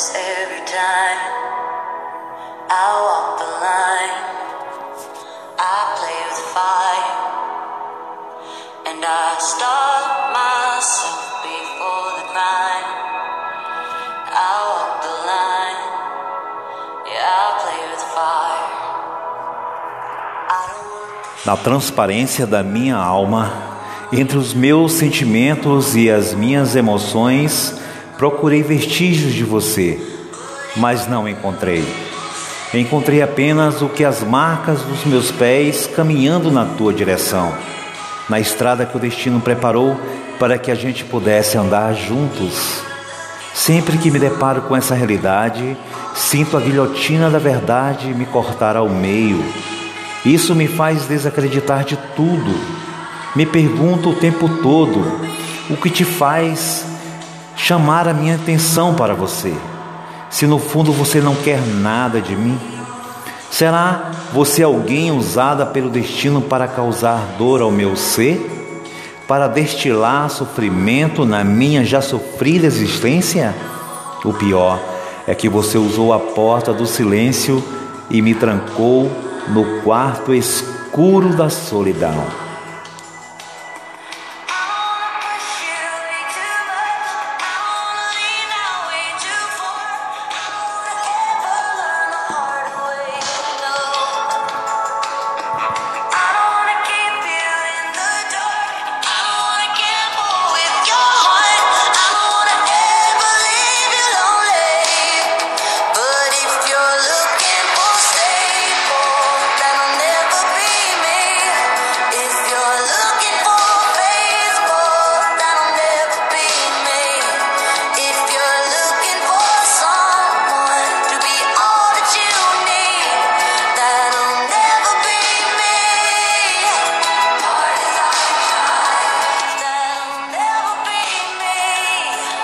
Cause every time I walk the line, I play with fire. And I stop myself before the crime. I walk the line, yeah, I play with fire. Na transparência da minha alma, entre os meus sentimentos e as minhas emoções, procurei vestígios de você, mas não encontrei. Encontrei apenas o que as marcas dos meus pés caminhando na tua direção, na estrada que o destino preparou para que a gente pudesse andar juntos. Sempre que me deparo com essa realidade, sinto a guilhotina da verdade me cortar ao meio. Isso me faz desacreditar de tudo. Me pergunto o tempo todo o que te faz chamar a minha atenção para você. Se no fundo você não quer nada de mim, será você alguém usada pelo destino para causar dor ao meu ser? Para destilar sofrimento na minha já sofrida existência? O pior é que você usou a porta do silêncio e me trancou no quarto escuro da solidão.